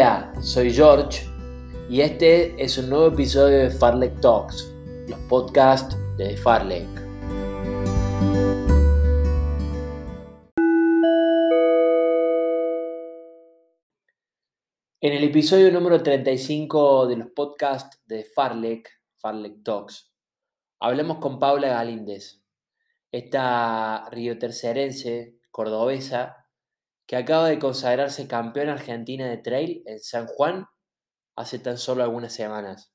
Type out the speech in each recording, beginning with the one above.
Hola, soy George y este es un nuevo episodio de Farlek Talks, los podcasts de Farlek. En el episodio número 35 de los podcasts de Farlek, Farlek Talks, hablamos con Paula Galíndez, esta riotercerense cordobesa que acaba de consagrarse campeona argentina de trail en San Juan hace tan solo algunas semanas.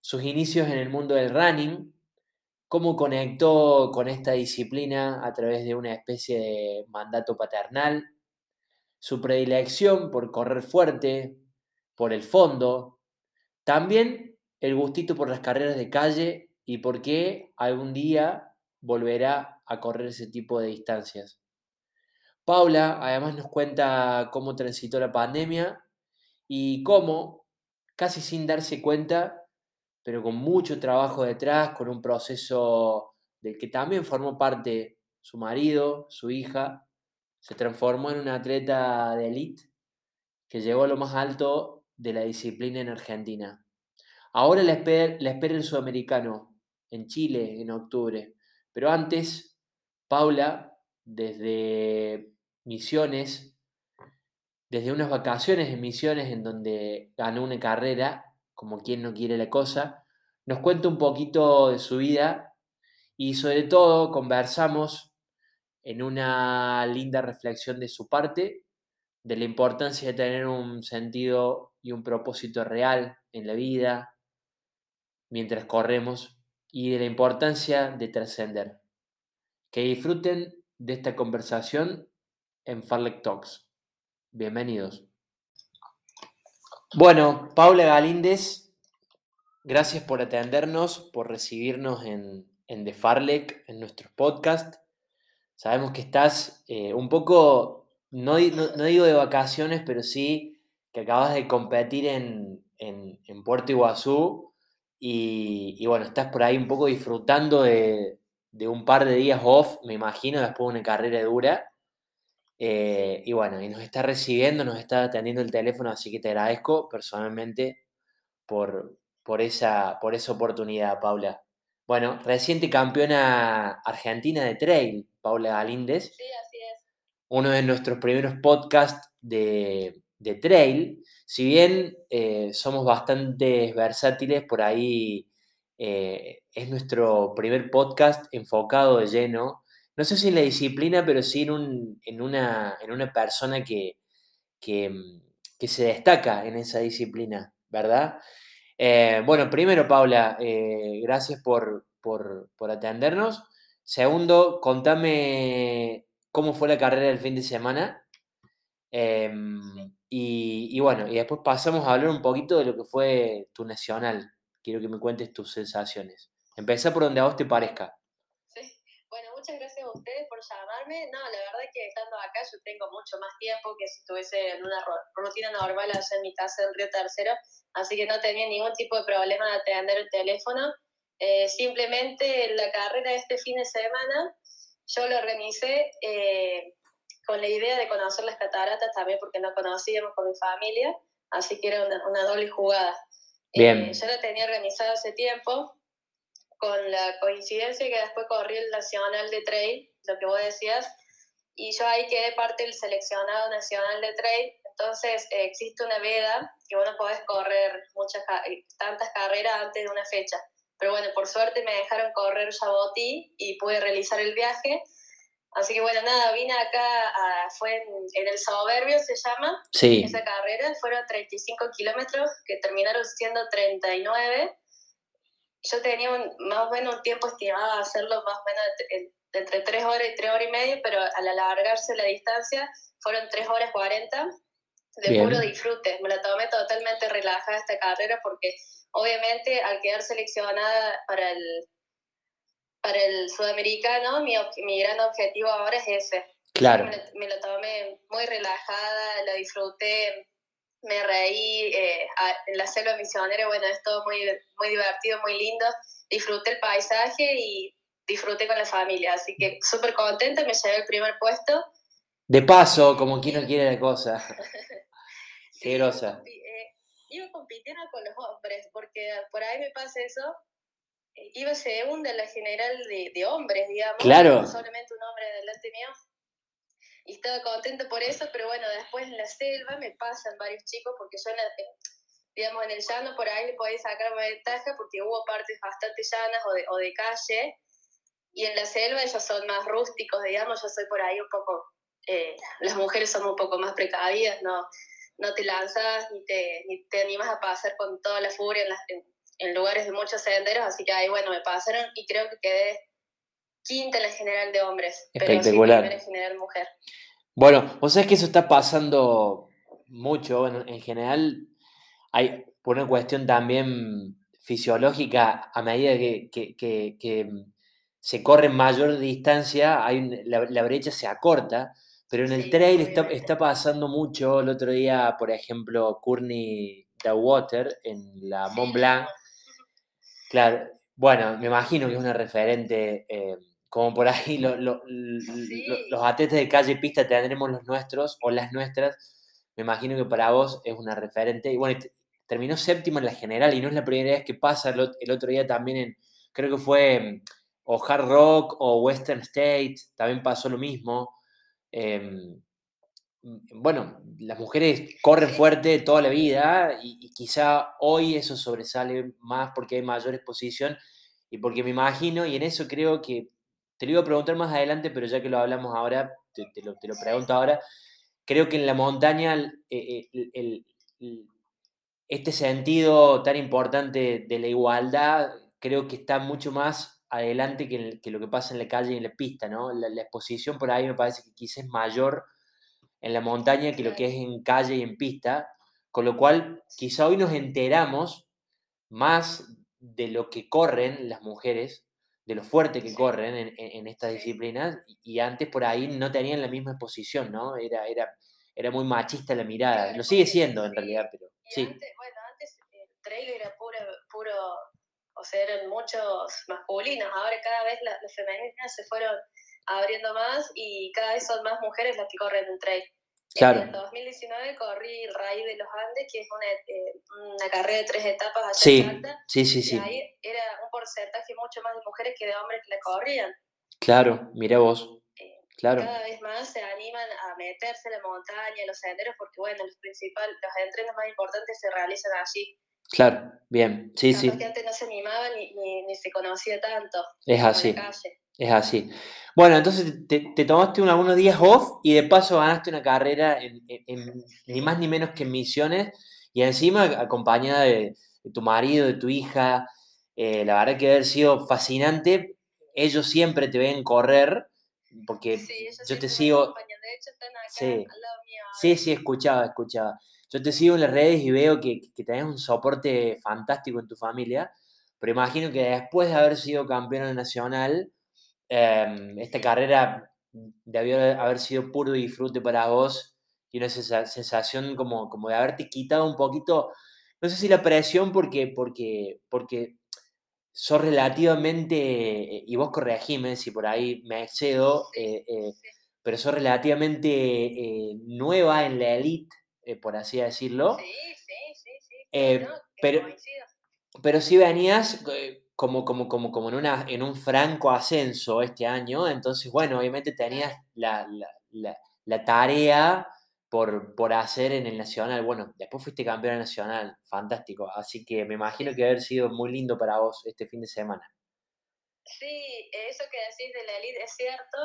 Sus inicios en el mundo del running, cómo conectó con esta disciplina a través de una especie de mandato paternal, su predilección por correr fuerte, por el fondo, también el gustito por las carreras de calle y por qué algún día volverá a correr ese tipo de distancias. Paula además nos cuenta cómo transitó la pandemia y cómo, casi sin darse cuenta, pero con mucho trabajo detrás, con un proceso del que también formó parte su marido, su hija, se transformó en una atleta de élite que llegó a lo más alto de la disciplina en Argentina. Ahora la espera, la espera el sudamericano en Chile en octubre, pero antes, Paula, desde Misiones, desde unas vacaciones en Misiones en donde ganó una carrera, como quien no quiere la cosa, nos cuenta un poquito de su vida y sobre todo conversamos en una linda reflexión de su parte de la importancia de tener un sentido y un propósito real en la vida mientras corremos y de la importancia de trascender. Que disfruten de esta conversación en Farlek Talks. Bienvenidos. Bueno, Paula Galíndez, gracias por atendernos, por recibirnos en, en The Farlek, en nuestro podcast. Sabemos que estás eh, un poco, no, digo de vacaciones, pero sí que acabas de competir en, Puerto Iguazú y, bueno, estás por ahí un poco disfrutando de, de un par de días off, me imagino, después de una carrera dura. Eh, y bueno, y nos está recibiendo, nos está atendiendo el teléfono, así que te agradezco personalmente por, por, esa, por esa oportunidad, Paula. Bueno, reciente campeona argentina de trail, Paula Galíndez. Sí, así es. Uno de nuestros primeros podcasts de, trail. Si bien eh, somos bastante versátiles, por ahí eh, es nuestro primer podcast enfocado de lleno no sé si en la disciplina, pero sí en, un, en, una, en una persona que, que, mm, se destaca en esa disciplina, ¿verdad? Eh, bueno, primero, Paula, eh, gracias por, atendernos. Segundo, contame cómo fue la carrera del fin de semana. Em, y, bueno, y después pasamos a hablar un poquito de lo que fue tu nacional. Quiero que me cuentes tus sensaciones. Empezá por donde a vos te parezca muchas gracias a ustedes por llamarme. No, la verdad es que estando acá yo tengo mucho más tiempo que si estuviese en una rutina normal allá en mi casa en Río Tercero, así que no tenía ningún tipo de problema de atender el teléfono. Eh, simplemente la carrera de este fin de semana yo lo organicé eh, con la idea de conocer las cataratas también porque no conocíamos con mi familia, así que era una, doble jugada. Bien. Eh, yo lo tenía organizado hace tiempo, con la coincidencia que después corrí el Nacional de Trail, lo que vos decías, y yo ahí quedé parte del seleccionado nacional de trail, entonces eh, existe una veda que vos no podés correr muchas, eh, tantas carreras antes de una fecha. Pero bueno, por suerte me dejaron correr Jabotí y pude realizar el viaje. Así que bueno, nada, vine acá, fue en, el Soberbio, se llama, sí. esa carrera, fueron 35 kilómetros que terminaron siendo 39 yo tenía más o menos un tiempo estimado a hacerlo más o menos entre, tres horas y tres horas y media, pero al alargarse la distancia fueron tres horas 40 de puro disfrute. Me la tomé totalmente relajada esta carrera porque obviamente al quedar seleccionada para el, para el sudamericano, mi, mi gran objetivo ahora es ese. Claro. Me, me la tomé muy relajada, la disfruté me reí eh, en la selva misionera, bueno, es todo muy, muy divertido, muy lindo, disfruté el paisaje y disfruté con la familia, así que súper contenta, me llevé el primer puesto. De paso, como quien no quiere la cosa. Qué grosa. Eh, iba compitiendo con los hombres, porque por ahí me pasa eso. Eh, iba segunda en la general de, de hombres, digamos. Claro. Solamente un hombre delante mío. Y estaba contenta por eso, pero bueno, después en la selva me pasan varios chicos, porque yo, digamos, en el llano por ahí le podéis sacar ventaja, porque hubo partes bastante llanas o de, o de calle. Y en la selva ellos son más rústicos, digamos, yo soy por ahí un poco eh, las mujeres somos un poco más precavidas, no, no te lanzas ni te, ni te animas a pasar con toda la furia en, en, lugares de muchos senderos, así que ahí, bueno, me pasaron y creo que quedé quinta en la general de hombres, Espectacular. pero sí en general mujer. Bueno, vos sabés que eso está pasando mucho, en general hay por una cuestión también fisiológica, a medida que, que, que, se corre mayor distancia, hay la, la, brecha se acorta, pero en el trail está, está, pasando mucho. El otro día, por ejemplo, Courtney Water en la Mont Blanc. Claro, bueno, me imagino que es una referente, eh, como por ahí los atletas de calle y pista tendremos los nuestros o las nuestras. Me imagino que para vos es una referente. Y bueno, terminó séptima en la general y no es la primera vez que pasa. El, el otro día también en, creo que fue o Hard Rock o Western State, también pasó lo mismo. Em, mm, bueno, las mujeres corren fuerte toda la vida y, quizá hoy eso sobresale más porque hay mayor exposición y porque me imagino, y en eso creo que te lo iba a preguntar más adelante, pero ya que lo hablamos ahora, te, lo, pregunto ahora, creo que en la montaña este sentido tan importante de la igualdad creo que está mucho más adelante que, lo que pasa en la calle y en la pista, ¿no? La, exposición por ahí me parece que quizás es mayor en la montaña que lo que es en calle y en pista, con lo cual quizá hoy nos enteramos más de lo que corren las mujeres, de lo fuerte que corren en, en, estas disciplinas, y, antes por ahí no tenían la misma exposición, ¿no? Era, era, era muy machista la mirada, lo sigue siendo en realidad, pero sí. bueno, antes el trail era puro, puro o sea, eran muchos masculinos. Ahora cada vez las, femeninas se fueron abriendo más y cada vez son más mujeres las que corren en trail. Claro. En 2019 corrí el Raíz de los Andes, que es una, eh, una carrera de tres etapas hacia sí, Sí, sí, sí. Y ahí era un porcentaje mucho más de mujeres que de hombres que la corrían. Claro, mira vos. Eh, claro. Cada vez más se animan a meterse en la montaña, en los senderos, porque bueno, los principales, los entrenos más importantes se realizan allí. Claro, bien, sí, sí. Que antes no se animaba ni, ni, se conocía tanto. Es así. Es así. Bueno, entonces te, te tomaste unos días off y de paso ganaste una carrera en, en, ni más ni menos que en Misiones y encima acompañada de, tu marido, de tu hija. Eh, la verdad que haber sido fascinante. Ellos siempre te ven correr porque yo te sigo. De hecho, están acá sí. al lado mío. Sí, sí, escuchaba, escuchaba. Yo te sigo en las redes y veo que, que tenés un soporte fantástico en tu familia, pero imagino que después de haber sido campeona nacional, em, esta carrera debió haber sido puro disfrute para vos y una sensación como, como de haberte quitado un poquito, no sé si la presión porque, porque, porque sos relativamente, y vos corregime si por ahí me excedo, eh, eh, pero sos relativamente eh, nueva en la elite eh, por así decirlo. Sí, sí, sí, sí. Eh, pero, pero sí venías eh, como, como, como, como en, una, en un franco ascenso este año, entonces, bueno, obviamente tenías la, la, la, tarea por, por, hacer en el Nacional. Bueno, después fuiste campeón nacional, fantástico, así que me imagino que haber sido muy lindo para vos este fin de semana. Sí, eso que decís de la elite es cierto.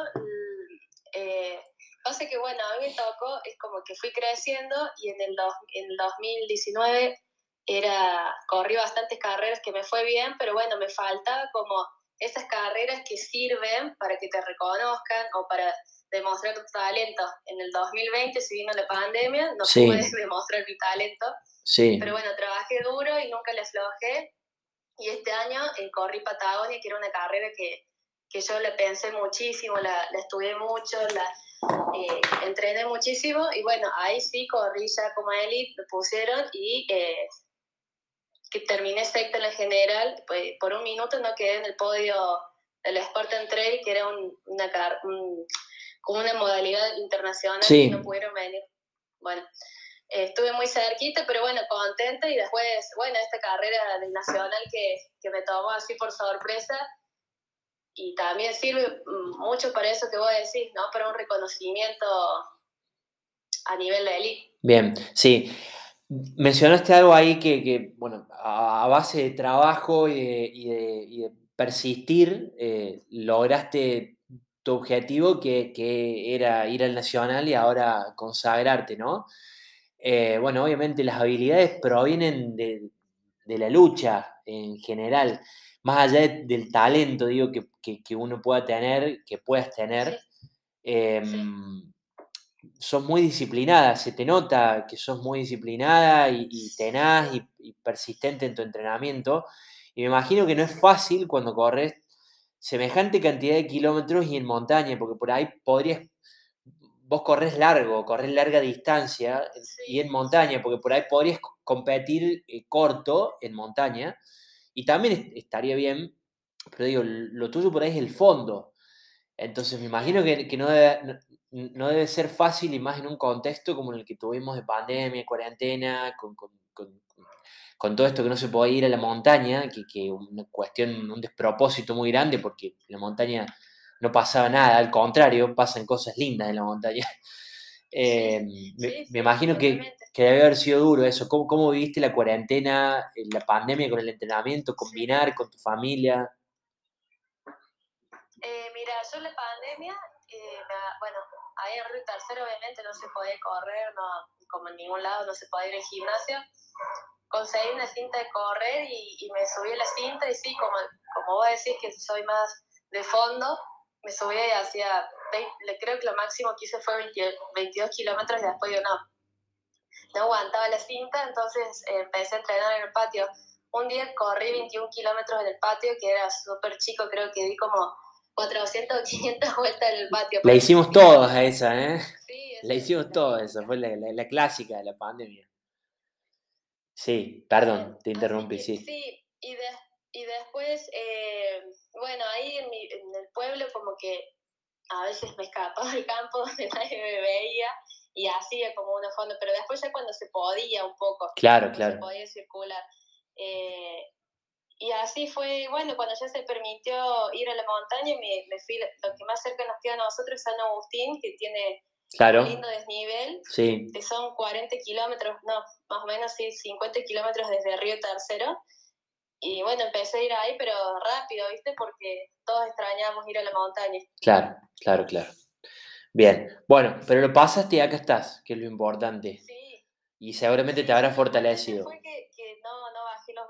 Eh, Pasa que, bueno, a mí me tocó, es como que fui creciendo y en el, en 2019 era, corrí bastantes carreras que me fue bien, pero bueno, me faltaba como esas carreras que sirven para que te reconozcan o para demostrar tu talento. En el 2020 se vino la pandemia, no pude demostrar mi talento, sí. pero bueno, trabajé duro y nunca le aflojé. Y este año eh, corrí Patagonia, que era una carrera que, que yo la pensé muchísimo, la, la estudié mucho, la, eh, entrené muchísimo y bueno, ahí sí corrí ya como élite, me pusieron y eh, que terminé sexta en la general, pues por un minuto no quedé en el podio del Spartan Trail, que era una, como una modalidad internacional sí. no pudieron venir. Bueno, estuve muy cerquita, pero bueno, contenta y después, bueno, esta carrera del Nacional que, que me tomó así por sorpresa y también sirve mucho para eso que vos decís, ¿no? Para un reconocimiento a nivel de élite. Bien, sí. Mencionaste algo ahí que, bueno, a, base de trabajo y de, persistir, eh, lograste tu objetivo que, era ir al Nacional y ahora consagrarte, ¿no? Eh, bueno, obviamente las habilidades provienen de, la lucha en general, más allá del talento, digo, que, uno pueda tener, que puedas tener. Em, sos muy disciplinada, se te nota que sos muy disciplinada y, tenaz y, persistente en tu entrenamiento. Y me imagino que no es fácil cuando corres semejante cantidad de kilómetros y en montaña, porque por ahí podrías, vos corres largo, corres larga distancia y en montaña, porque por ahí podrías competir eh, corto en montaña y también estaría bien, pero digo, lo tuyo por ahí es el fondo. Entonces me imagino que, no, debe, no debe ser fácil y más en un contexto como el que tuvimos de pandemia, cuarentena, con, todo esto que no se puede ir a la montaña, que, que una cuestión, un despropósito muy grande porque en la montaña no pasaba nada, al contrario, pasan cosas lindas en la montaña. Eh, me, imagino que, que, debe haber sido duro eso. ¿Cómo, ¿Cómo viviste la cuarentena, eh, la pandemia con el entrenamiento, combinar con tu familia? Eh, mira, yo la pandemia, bueno, ahí en Río Tercero obviamente no se podía correr, no, como en ningún lado no se podía ir al gimnasio. Conseguí una cinta de correr y, me subí a la cinta y sí, como, como vos decís que soy más de fondo, me subí y hacía, creo que lo máximo que hice fue 22 kilómetros y después yo no, no aguantaba la cinta, entonces eh, empecé a entrenar en el patio. Un día corrí 21 kilómetros en el patio, que era súper chico, creo que di como 400 o 500 vueltas en el patio. La hicimos todos a esa, ¿eh? Sí, la hicimos todos, esa fue la, clásica de la pandemia. Sí, perdón, te interrumpí, sí. Sí, y, y después, eh, bueno, ahí en, en, el pueblo como que a veces me escapaba al campo donde nadie me veía y hacía como una fondo, pero después ya cuando se podía un poco, claro, claro. se podía circular. Eh, y así fue, bueno, cuando ya se permitió ir a la montaña, me, me fui, lo que más cerca nos queda a nosotros es San Agustín, que tiene un lindo desnivel, sí. que son 40 kilómetros, no, más o menos sí, 50 kilómetros desde Río Tercero. Y bueno, empecé a ir ahí, pero rápido, ¿viste? Porque todos extrañamos ir a la montaña. Claro, claro, claro. Bien, bueno, pero lo pasaste y acá estás, que es lo importante. Sí. Y seguramente te habrá fortalecido. Fue que,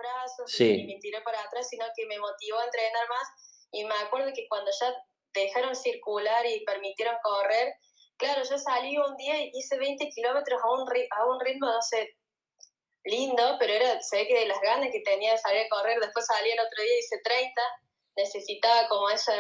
brazos y me tiré para atrás, sino que me motivó a entrenar más. Y me acuerdo que cuando ya dejaron circular y permitieron correr, claro, yo salí un día y hice 20 kilómetros a un, a un ritmo, no sé, lindo, pero era, se ve que de las ganas que tenía de salir a correr, después salí el otro día y hice 30, necesitaba como esa,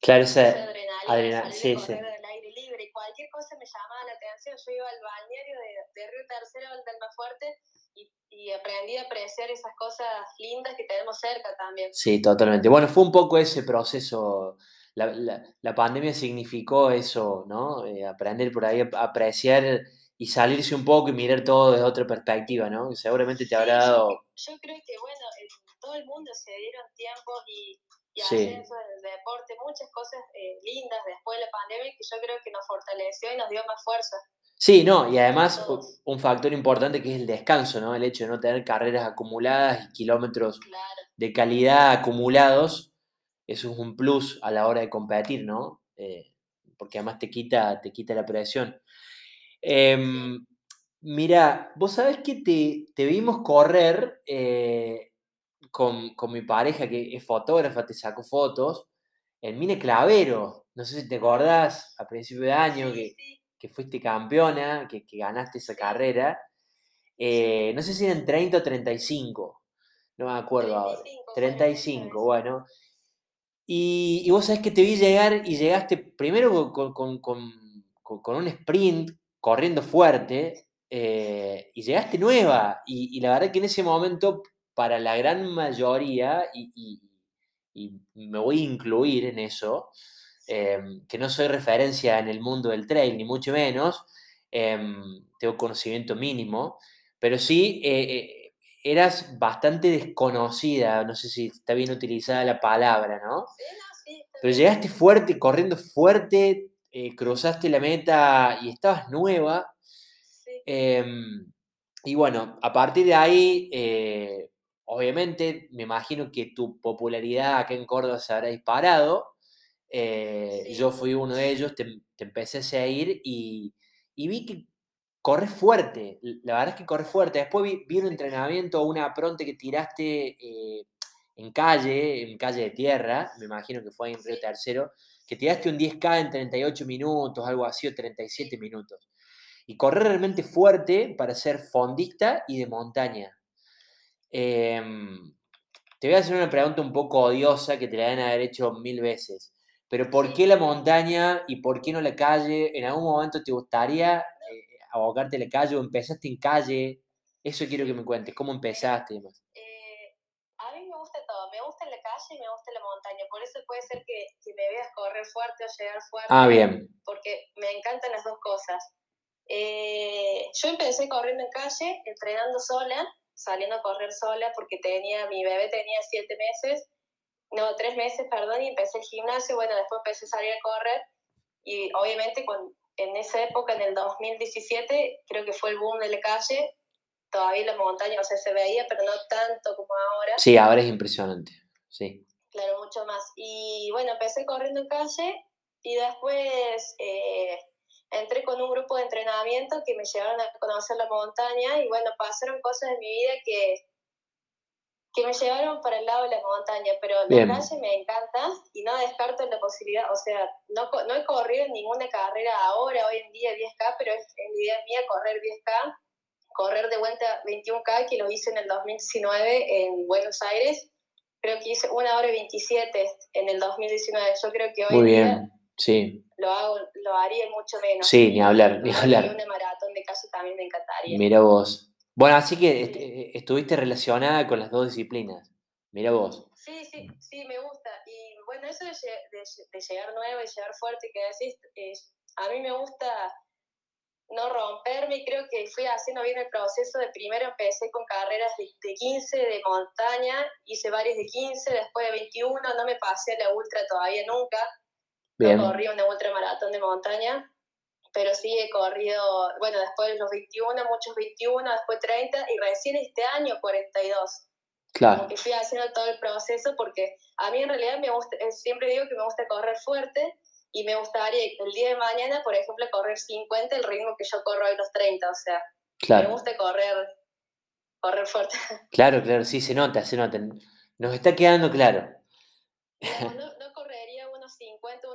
claro, esa, adrenalina, sí, sí. del aire libre, y cualquier cosa me llamaba la atención, yo iba al balneario de, de Río Tercero, al más fuerte, y, y, aprendí a apreciar esas cosas lindas que tenemos cerca también. Sí, totalmente. Bueno, fue un poco ese proceso, la, la, la pandemia significó eso, ¿no? Eh, aprender por ahí a apreciar y salirse un poco y mirar todo desde otra perspectiva, ¿no? seguramente te habrá dado... Yo, creo que, bueno, en todo el mundo se dieron tiempos y, y ascenso del deporte, muchas cosas eh, lindas después de la pandemia que yo creo que nos fortaleció y nos dio más fuerza. Sí, no, y además un factor importante que es el descanso, ¿no? El hecho de no tener carreras acumuladas y kilómetros de calidad acumulados, eso es un plus a la hora de competir, ¿no? Eh, porque además te quita, te quita la presión. Em, mira, vos sabés que te, vimos correr eh, con, mi pareja, que es fotógrafa, te sacó fotos, en Mine Clavero. No sé si te acordás, a principio de año, que, fuiste campeona, que, ganaste esa carrera. Eh, no sé si eran 30 o 35, no me acuerdo ahora. 35, bueno. Y, vos sabés que te vi llegar y llegaste primero con, con un sprint corriendo fuerte eh, y llegaste nueva. Y, la verdad que en ese momento, para la gran mayoría, y, me voy a incluir en eso, eh, que no soy referencia en el mundo del trail, ni mucho menos, em, tengo conocimiento mínimo, pero sí eras bastante desconocida, no sé si está bien utilizada la palabra, ¿no? Pero llegaste fuerte, corriendo fuerte, cruzaste la meta y estabas nueva. Em, y bueno, a partir de ahí, eh, obviamente, me imagino que tu popularidad acá en Córdoba se habrá disparado. Eh, yo fui uno de ellos, te, empecé a seguir y, vi que corres fuerte. La verdad es que corres fuerte. Después vi, un entrenamiento, una pronta que tiraste eh, en calle, en calle de tierra, me imagino que fue en Río Tercero, que tiraste un 10K en 38 minutos, algo así, o 37 minutos y correr realmente fuerte para ser fondista y de montaña. Em, te voy a hacer una pregunta un poco odiosa que te la deben haber hecho mil veces. Pero ¿por qué la montaña y por qué no la calle? ¿En algún momento te gustaría eh, abocarte a la calle o empezaste en calle? Eso quiero que me cuentes. ¿Cómo empezaste eh, a mí me gusta todo. Me gusta la calle y me gusta la montaña. Por eso puede ser que, que me veas correr fuerte o llegar fuerte. Ah, bien. Porque me encantan las dos cosas. Eh, yo empecé corriendo en calle, entrenando sola, saliendo a correr sola porque tenía, mi bebé tenía siete meses, no, tres meses, perdón, y empecé el gimnasio, bueno, después empecé a salir a correr y obviamente con, en esa época, en el 2017, creo que fue el boom de la calle, todavía la montaña, o sea, se veía, pero no tanto como ahora. Sí, ahora es impresionante, sí. Claro, mucho más. Y bueno, empecé corriendo en calle y después... Eh, entré con un grupo de entrenamiento que me llevaron a conocer la montaña y bueno, pasaron cosas en mi vida que, que me llevaron para el lado de la montaña, pero la calle me encanta y no descarto la posibilidad, o sea, no, no he corrido en ninguna carrera ahora, hoy en día 10K, pero es, mi idea mía correr 10K, correr de vuelta 21K, que lo hice en el 2019 en Buenos Aires, creo que hice una hora y 27 en el 2019, yo creo que hoy Muy bien. Sí. Lo, hago, lo haría mucho menos. Sí, ni hablar, ni hablar. una maratón de calle también me encantaría. Mira vos. Bueno, así que eh, estuviste relacionada con las dos disciplinas. Mira vos. Sí, sí, sí, me gusta. Y bueno, eso de, de, llegar nuevo y llegar fuerte que decís, a mí me gusta no romperme. Creo que fui haciendo bien el proceso. De primero empecé con carreras de, de, 15 de montaña, hice varias de 15, después de 21, no me pasé a la ultra todavía nunca. Bien. No corrí una ultramaratón de montaña, pero sí he corrido, bueno, después de los 21, muchos 21, después 30 y recién este año 42. Claro. Como que fui haciendo todo el proceso porque a mí en realidad me gusta, eh, siempre digo que me gusta correr fuerte y me gustaría el día de mañana, por ejemplo, correr 50, el ritmo que yo corro hoy los 30, o sea, me gusta correr, correr fuerte. Claro, claro, sí, se nota, se nota. Nos está quedando claro. No, 50,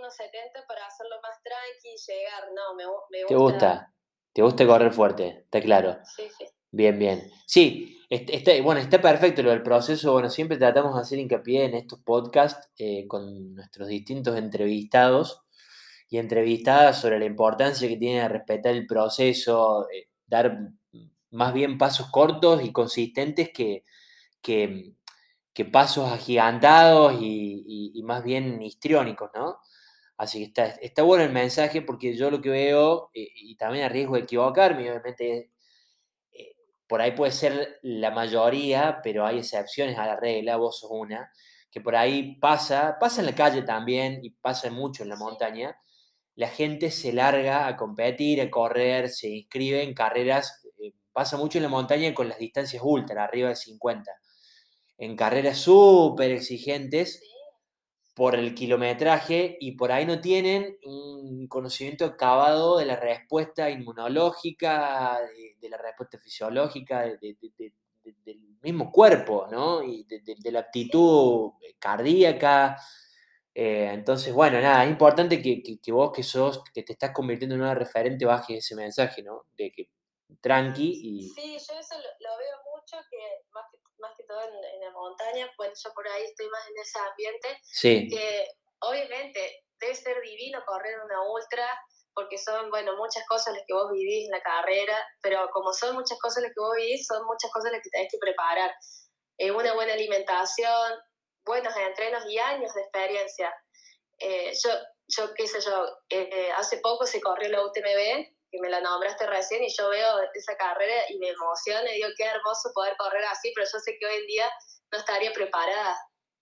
unos 70 para hacerlo más tranqui y llegar. No, me, me gusta. ¿Te gusta? ¿Te gusta correr fuerte? Está claro. Sí, sí. Bien, bien. Sí, está, bueno, está perfecto lo del proceso. Bueno, siempre tratamos de hacer hincapié en estos podcasts eh, con nuestros distintos entrevistados y entrevistadas sobre la importancia que tiene de respetar el proceso, eh, dar más bien pasos cortos y consistentes que, que, que pasos agigantados y, más bien histriónicos, ¿no? Así que está, está bueno el mensaje porque yo lo que veo, eh, y también a riesgo de equivocarme, obviamente eh, por ahí puede ser la mayoría, pero hay excepciones a la regla, vos sos una, que por ahí pasa, pasa en la calle también y pasa mucho en la montaña, la gente se larga a competir, a correr, se inscribe en carreras, eh, pasa mucho en la montaña con las distancias ultra, arriba de 50 en carreras súper exigentes por el kilometraje y por ahí no tienen un conocimiento acabado de la respuesta inmunológica, de, la respuesta fisiológica del mismo cuerpo, ¿no? Y de, la actitud cardíaca. Eh, entonces, bueno, nada, es importante que, vos que sos, que te estás convirtiendo en una referente, bajes ese mensaje, ¿no? De que tranqui y... Sí, yo eso lo, veo mucho, que más que más que todo en, la montaña, pues yo por ahí estoy más en ese ambiente, que obviamente debe ser divino correr una ultra, porque son, bueno, muchas cosas las que vos vivís en la carrera, pero como son muchas cosas las que vos vivís, son muchas cosas las que tenés que preparar. Eh, una buena alimentación, buenos entrenos y años de experiencia. Eh, yo, yo, qué sé yo, eh, hace poco se corrió la UTMB que me la nombraste recién y yo veo esa carrera y me emociona y digo, qué hermoso poder correr así, pero yo sé que hoy en día no estaría preparada.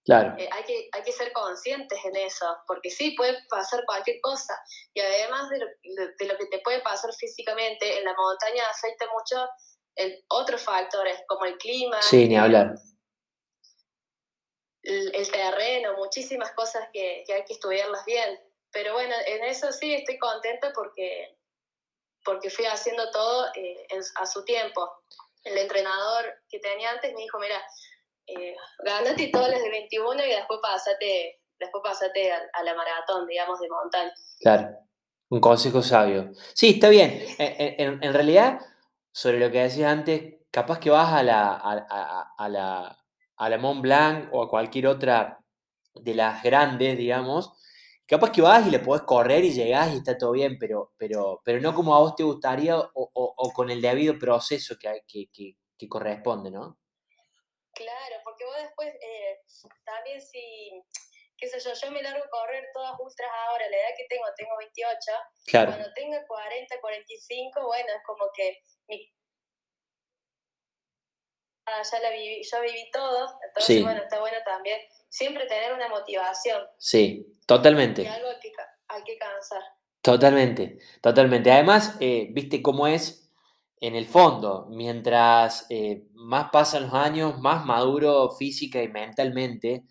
Claro. Eh, hay, que, hay que ser conscientes en eso, porque sí, puede pasar cualquier cosa. Y además de lo, de lo que te puede pasar físicamente, en la montaña afecta mucho el, otros factores, como el clima. Sí, ni hablar. El, el terreno, muchísimas cosas que, que hay que estudiarlas bien. Pero bueno, en eso sí estoy contenta porque, porque fui haciendo todo eh, a su tiempo. El entrenador que tenía antes me dijo, mira, eh, ganate todas las de 21 y después pásate, después pásate a, la maratón, digamos, de montaña. Claro, un consejo sabio. Sí, está bien. En, realidad, sobre lo que decías antes, capaz que vas a la, a, la, a la Mont Blanc o a cualquier otra de las grandes, digamos, capaz que vas y le podés correr y llegás y está todo bien, pero, pero, pero no como a vos te gustaría o, o, o con el debido proceso que, que, que, que, corresponde, ¿no? Claro, porque vos después eh, también si, qué sé yo, yo me largo a correr todas ultras ahora, la edad que tengo, tengo 28, claro. cuando tenga 40, 45, bueno, es como que mi... Ah, ya la viví, yo viví todo, entonces Sí. bueno, está bueno también siempre tener una motivación. Sí, totalmente. Que algo que, hay que cansar. Totalmente, totalmente. Además, eh, viste cómo es en el fondo, mientras eh, más pasan los años, más maduro física y mentalmente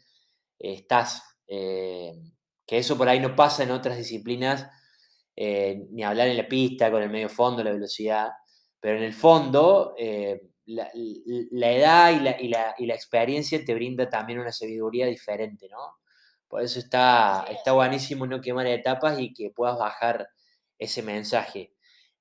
eh, estás. Que eso por ahí no pasa en otras disciplinas, ni hablar en la pista, con el medio fondo, la velocidad, pero en el fondo la, la edad y la, y, la, y la experiencia te brinda también una sabiduría diferente, ¿no? Por eso está, Sí, está buenísimo no quemar etapas y que puedas bajar ese mensaje.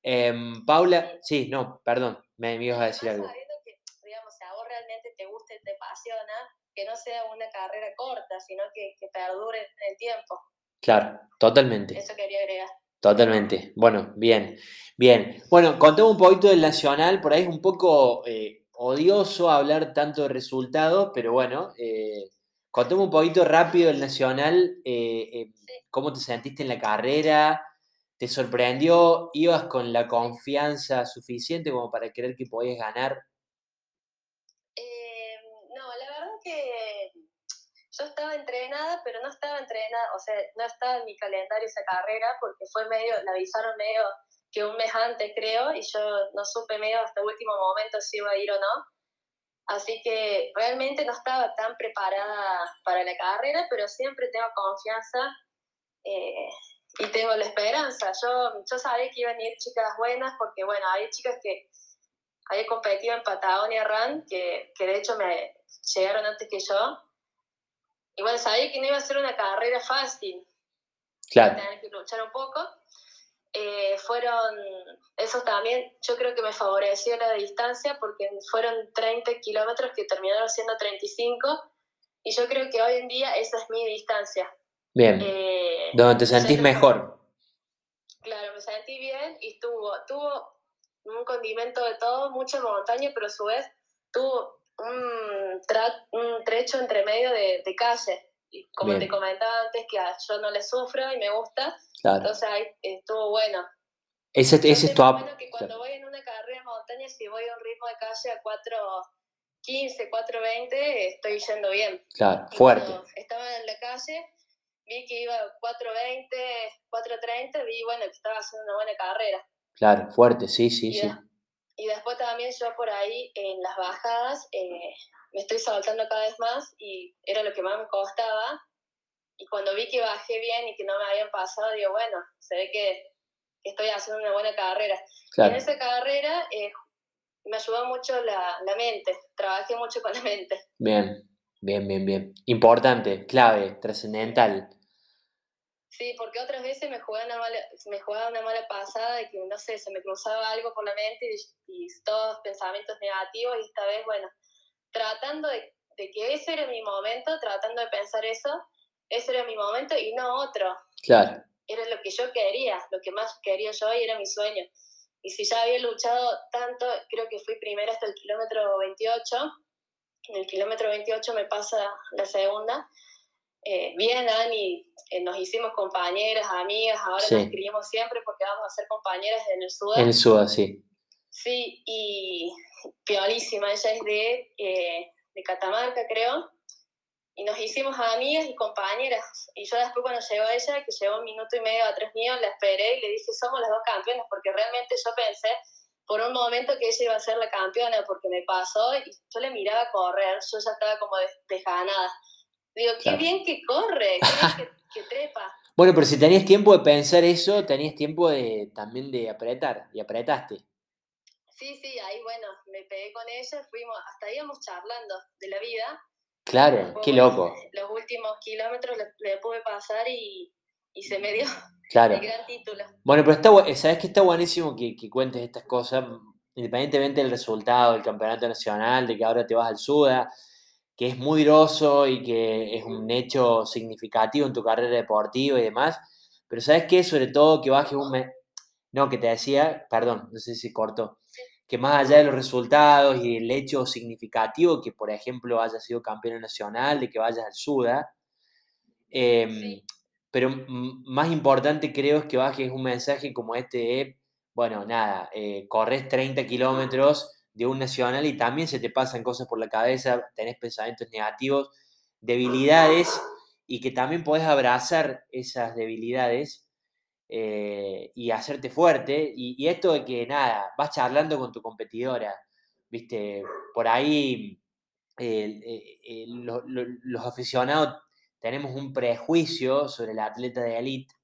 Em, Paula, sí, no, perdón, me, me ibas a decir algo. sabiendo que, digamos, si a vos realmente te gusta y te apasiona, que no sea una carrera corta, sino que, que perdure en el tiempo. Claro, totalmente, Eso quería agregar. Totalmente. Bueno, bien, bien. Bueno, contame un poquito del Nacional, por ahí es un poco eh, odioso hablar tanto de resultados, pero bueno, eh, contame un poquito rápido del Nacional, eh, eh, cómo te sentiste en la carrera, ¿te sorprendió? ¿Ibas con la confianza suficiente como para creer que podías ganar? Eh, no, la verdad que yo estaba entrenada, pero no estaba entrenada, o sea, no estaba en mi calendario esa carrera porque fue medio, la avisaron medio que un mes antes creo y yo no supe medio hasta el último momento si iba a ir o no. Así que realmente no estaba tan preparada para la carrera, pero siempre tengo confianza eh, y tengo la esperanza. Yo, yo sabía que iban a ir chicas buenas porque, bueno, hay chicas que había competido en Patagonia Run, que, que de hecho me llegaron antes que yo. Bueno, sabía que no iba a ser una carrera fácil, iba a Claro, tener que luchar un poco. Eh, fueron, eso también yo creo que me favoreció la distancia porque fueron 30 kilómetros que terminaron siendo 35 y yo creo que hoy en día esa es mi distancia. bien. Eh, Donde te sentís mejor. Claro, me sentí bien y tuvo, tuvo un condimento de todo, mucha montaña, pero a su vez tuvo un, tra- un trecho entre medio de, de calle. Y como Bien. te comentaba antes, que a- yo no le sufro y me gusta, Claro. entonces ahí estuvo bueno. Ese, ese es tu más o ap- menos que cuando claro, voy en una carrera de montaña, si voy a un ritmo de calle a 4.15, 4.20, estoy yendo bien. claro, Y fuerte. estaba en la calle, vi que iba 4.20, 4.30, vi bueno que estaba haciendo una buena carrera. Claro, fuerte, sí, sí, Y, sí. Y después también yo por ahí en las bajadas eh, me estoy soltando cada vez más y era lo que más me costaba. Y cuando vi que bajé bien y que no me habían pasado, digo, bueno, se ve que, que estoy haciendo una buena carrera. Y en esa carrera eh, me ayudó mucho la, la mente, trabajé mucho con la mente. bien, bien, bien, bien. Importante, clave, trascendental. Sí, porque otras veces me jugaba una mala, me jugaba una mala pasada de que, no sé, se me cruzaba algo por la mente y, y todos pensamientos negativos y esta vez, bueno, tratando de, de que ese era mi momento, tratando de pensar eso, ese era mi momento y no otro. Claro, Era lo que yo quería, lo que más quería yo y era mi sueño. Y si ya había luchado tanto, creo que fui primera hasta el kilómetro 28, en el kilómetro 28 me pasa la segunda, eh, bien, Dani, eh, nos hicimos compañeras, amigas, ahora nos escribimos siempre porque vamos a ser compañeras en el SUDA. En el SUDA, sí. Sí, y piolísima, ella es de, eh, de Catamarca, creo, y nos hicimos amigas y compañeras. Y yo después cuando llegó ella, que llegó un minuto y medio a tres míos, la esperé y le dije, somos las dos campeonas, porque realmente yo pensé por un momento que ella iba a ser la campeona, porque me pasó y yo le miraba correr, yo ya estaba como desganada. Digo, qué bien que corre, qué bien que, trepa. Bueno, pero si tenías tiempo de pensar eso, tenías tiempo de también de apretar, y apretaste. Sí, sí, ahí bueno, me pegué con ella, fuimos, hasta íbamos charlando de la vida. Claro, qué loco. Los últimos kilómetros le, pude pasar y, se me dio claro. el gran título. Bueno, pero está, sabes que está buenísimo que, que, cuentes estas cosas, independientemente del resultado del campeonato nacional, de que ahora te vas al SUDA que es muy groso y que es un hecho significativo en tu carrera deportiva y demás, pero ¿sabes qué? Sobre todo que bajes un... No, que te decía, perdón, no sé si cortó, que más allá de los resultados y el hecho significativo que, por ejemplo, hayas sido campeón nacional, de que vayas al SUDA, em, pero más importante creo es que bajes un mensaje como este de, bueno, nada, eh, corres 30 kilómetros de un nacional y también se te pasan cosas por la cabeza, tenés pensamientos negativos, debilidades y que también podés abrazar esas debilidades eh, y hacerte fuerte. Y, esto de que nada, vas charlando con tu competidora, viste, por ahí eh, los aficionados tenemos un prejuicio sobre el atleta de élite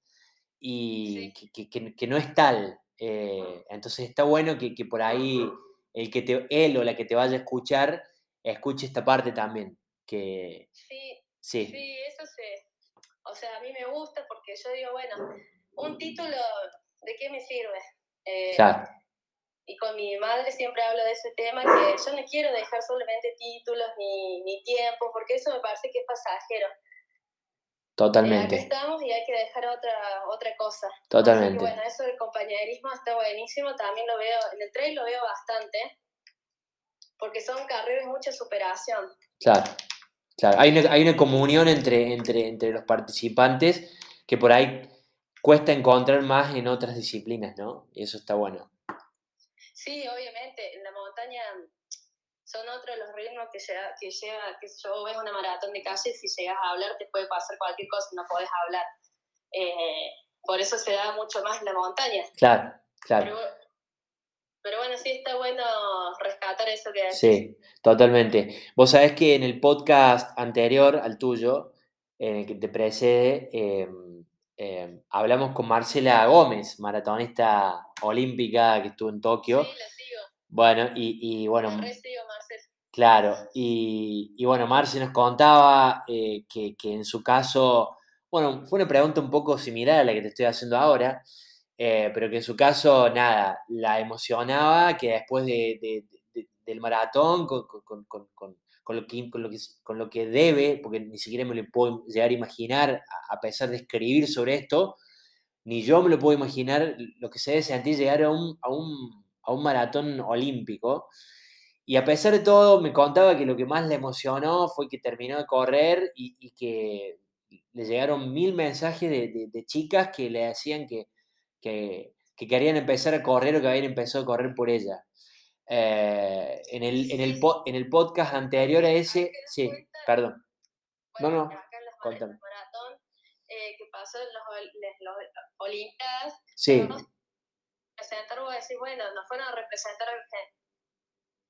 y que, no es tal. Eh, entonces está bueno que, que por ahí el que te, él o la que te vaya a escuchar escuche esta parte también. Que, sí, sí, eso sí. O sea, a mí me gusta porque yo digo, bueno, un título, ¿de qué me sirve? Eh, y con mi madre siempre hablo de ese tema, que yo no quiero dejar solamente títulos ni, ni tiempo, porque eso me parece que es pasajero. Totalmente. aquí estamos y hay que dejar otra, otra cosa. Totalmente. bueno, eso del compañerismo está buenísimo, también lo veo, en el trail lo veo bastante, porque son carreras de mucha superación. Claro, claro. Hay una, hay una comunión entre, entre, entre los participantes que por ahí cuesta encontrar más en otras disciplinas, ¿no? Y eso está bueno. Sí, obviamente, en la montaña son otros los ritmos que llega, que llega, que yo ves una maratón de calle, si llegas a hablar te puede pasar cualquier cosa y no podés hablar. Eh, por eso se da mucho más en la montaña. Claro, claro. Pero, bueno, sí está bueno rescatar eso que decís. Sí, totalmente. Vos sabés que en el podcast anterior al tuyo, en el que te precede, em, em, hablamos con Marcela Gómez, maratonista olímpica que estuvo en Tokio. Sí. Bueno, y, y bueno. La Claro, y, bueno, Marci nos contaba eh, que, en su caso, bueno, fue una pregunta un poco similar a la que te estoy haciendo ahora, eh, pero que en su caso, nada, la emocionaba que después de, del maratón, con, lo que, con, lo que, con lo que debe, porque ni siquiera me lo puedo llegar a imaginar, a, pesar de escribir sobre esto, ni yo me lo puedo imaginar lo que se debe sentir llegar a un, a un, a un maratón olímpico. Y a pesar de todo, me contaba que lo que más le emocionó fue que terminó de correr y, que le llegaron mil mensajes de, chicas que le decían que, que, querían empezar a correr o que habían empezado a correr por ella. Eh, en, el, en, el, en el podcast anterior a ese, sí, perdón. no, no, contame. Maratón, eh, que pasó en los, los, Olimpiadas, sí. Presentar, a decir, bueno, nos fueron a representar a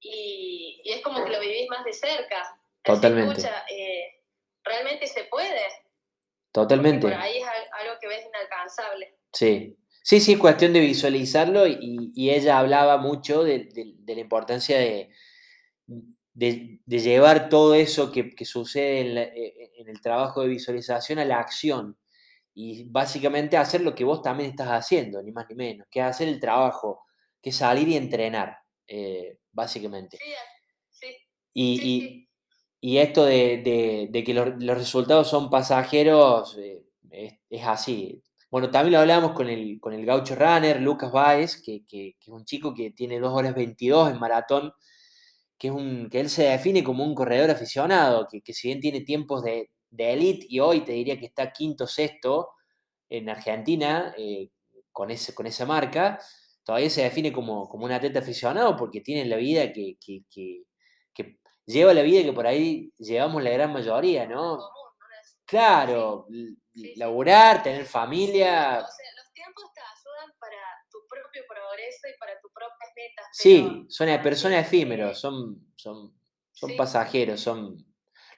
y, es como que lo vivís más de cerca. Totalmente. Eh, realmente se puede. Totalmente. Por ahí es algo que ves inalcanzable. Sí. Sí, sí, cuestión de visualizarlo y, ella hablaba mucho de, la importancia de, de, llevar todo eso que, sucede en, e, en, el trabajo de visualización a la acción y básicamente hacer lo que vos también estás haciendo, ni más ni menos, que hacer el trabajo, que salir y entrenar. Eh, básicamente. y, y, esto de, que los, resultados son pasajeros eh, es, así. Bueno, también lo hablábamos con el, con el gaucho runner, Lucas Baez, que, es un chico que tiene 2 horas 22 en maratón, que, es un, que él se define como un corredor aficionado, que, si bien tiene tiempos de, de elite y hoy te diría que está quinto, sexto en Argentina eh, con, ese, con esa marca, todavía se define como, como un atleta aficionado porque tiene la vida que, que, que, lleva la vida que por ahí llevamos la gran mayoría, ¿no? Claro, laburar, tener familia. O sea, los tiempos te ayudan para tu propio progreso y para tus propias metas. Sí, son personas efímeros, son, son, son pasajeros, son...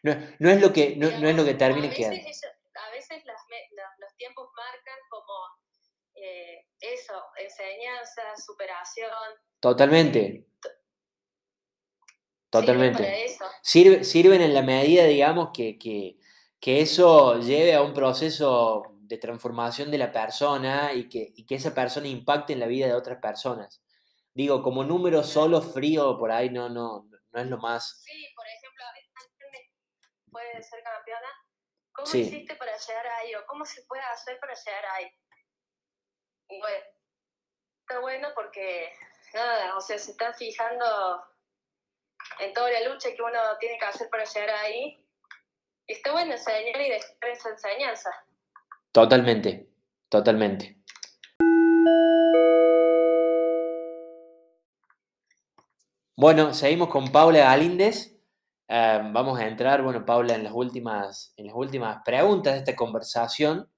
No, no, es lo que, no, no es lo que termine quedando. A veces las, los tiempos marcan como eh, eso, enseñanza, superación. Totalmente. Eh, Totalmente. sirven en la medida, digamos, que, que, que, eso lleve a un proceso de transformación de la persona y que, y que esa persona impacte en la vida de otras personas. Digo, como número solo frío por ahí no, no, no es lo más. Sí, puede ser campeona. ¿Cómo hiciste para llegar ahí? ¿O cómo se puede hacer para llegar ahí? Y bueno, está bueno porque, nada, o sea, se están fijando en toda la lucha que uno tiene que hacer para llegar ahí. Y está bueno enseñar y dejar esa enseñanza. Totalmente, totalmente. Bueno, seguimos con Paula Galíndez. Eh, vamos a entrar, bueno, Paula, en las últimas, en las últimas preguntas de esta conversación.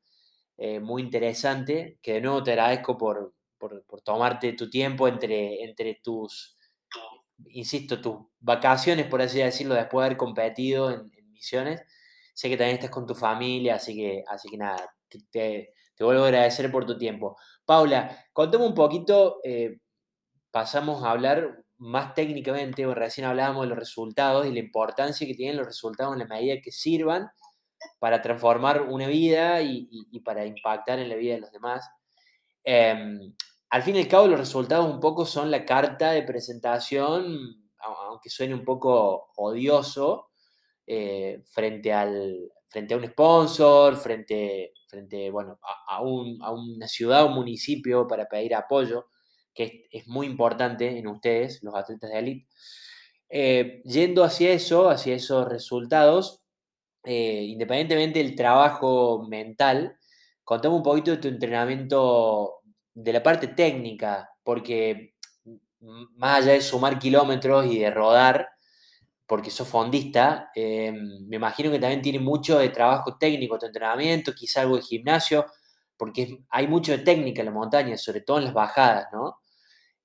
Eh, muy interesante, que de nuevo te agradezco por, por, tomarte tu tiempo entre, entre tus, insisto, tus vacaciones, por así decirlo, después de haber competido en, misiones. Sé que también estás con tu familia, así que, así que nada, te, te, vuelvo a agradecer por tu tiempo. Paula, contame un poquito, eh, pasamos a hablar más técnicamente, recién hablábamos de los resultados y la importancia que tienen los resultados en la medida que sirvan para transformar una vida y, para impactar en la vida de los demás. Em, al fin y al cabo, los resultados un poco son la carta de presentación, aunque suene un poco odioso, eh, frente, al, frente a un sponsor, frente, frente bueno, a, una ciudad o un municipio para pedir apoyo, que es, muy importante en ustedes, los atletas de élite. Eh, yendo hacia eso, hacia esos resultados, eh, independientemente del trabajo mental, contame un poquito de tu entrenamiento de la parte técnica, porque más allá de sumar kilómetros y de rodar, porque sos fondista, eh, me imagino que también tiene mucho de trabajo técnico tu entrenamiento, quizá algo de gimnasio, porque hay mucho de técnica en la montaña, sobre todo en las bajadas, ¿no?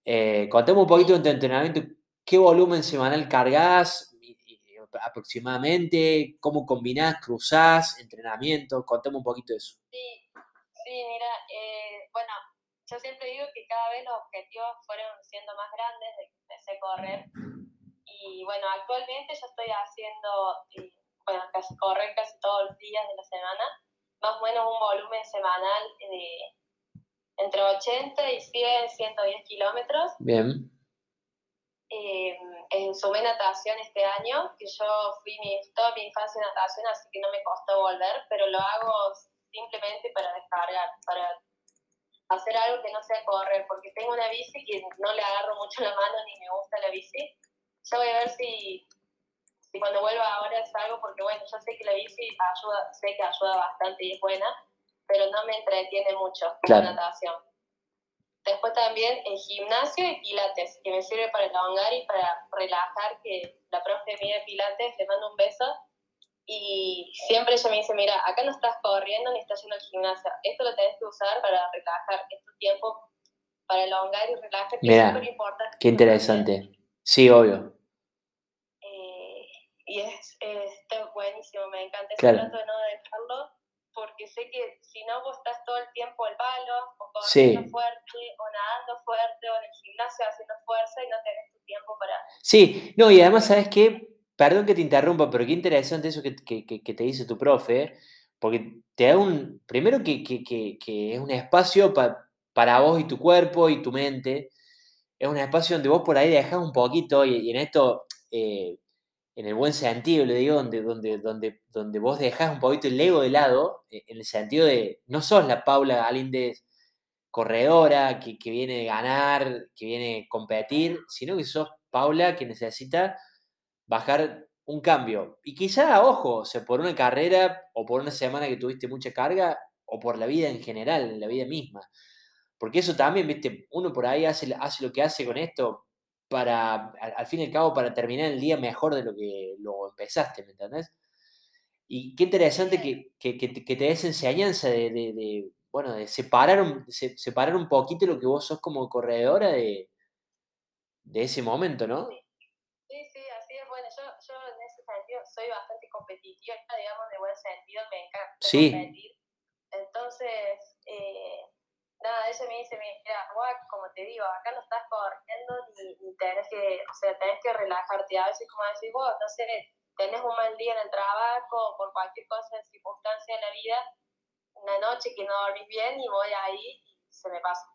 Eh, contame un poquito de tu entrenamiento, qué volumen semanal cargas, aproximadamente? ¿Cómo combinás, cruzás, entrenamiento? Contame un poquito de eso. Sí, sí mira, eh, bueno, yo siempre digo que cada vez los objetivos fueron siendo más grandes desde que empecé a correr. Y bueno, actualmente yo estoy haciendo, eh, bueno, casi correr casi todos los días de la semana, más o menos un volumen semanal de entre 80 y 100, 110 kilómetros. Bien. Eh, en sumé natación este año, que yo fui mi, toda mi infancia en natación, así que no me costó volver, pero lo hago simplemente para descargar, para hacer algo que no sea correr, porque tengo una bici que no le agarro mucho la mano ni me gusta la bici. Yo voy a ver si, si cuando vuelva ahora es algo, porque bueno, yo sé que la bici ayuda, sé que ayuda bastante y es buena, pero no me entretiene mucho la natación. Después también el gimnasio y pilates, que me sirve para elongar y para relajar, que la profe mía de pilates le mando un beso. Y siempre ella me dice, mira, acá no estás corriendo ni estás yendo al gimnasio. Esto lo tenés que usar para relajar. Es tu tiempo para elongar y relajar, que es súper importante. Qué interesante. Sí, obvio. Eh, y es, buenísimo, me encanta. Claro. Trato de no dejarlo porque sé que si no vos estás todo el tiempo al palo, o corriendo fuerte, o nadando fuerte, o en el gimnasio haciendo fuerza y no tenés tu tiempo para... Sí, no, y además, ¿sabes qué? Perdón que te interrumpa, pero qué interesante eso que, te dice tu profe, porque te da un, primero que, que es un espacio para vos y tu cuerpo y tu mente, es un espacio donde vos por ahí dejás un poquito, y, en esto... Eh, en el buen sentido, le digo, donde, donde, donde, donde vos dejás un poquito el ego de lado, eh, en el sentido de, no sos la Paula Galíndez corredora, que, que viene a ganar, que viene a competir, sino que sos Paula que necesita bajar un cambio. Y quizá, ojo, sea, por una carrera o por una semana que tuviste mucha carga o por la vida en general, en la vida misma. Porque eso también, viste, uno por ahí hace, hace lo que hace con esto para, al, fin y al cabo, para terminar el día mejor de lo que lo empezaste, ¿me entendés? Y qué interesante que, que, que, te, des enseñanza de, de, bueno, de separar un, separar un poquito lo que vos sos como corredora de, de ese momento, ¿no? Sí, sí, así es. Bueno, yo, yo en ese sentido soy bastante competitiva, digamos, de buen sentido, me encanta sí. competir. Entonces, eh, nada, ella me dice, mira, como te digo, acá no estás corriendo ni, ni, tenés que, o sea, tenés que relajarte. A veces, como decís vos, no sé, tenés un mal día en el trabajo, por cualquier cosa, circunstancia en la vida, una noche que no dormís bien y voy ahí y se me pasa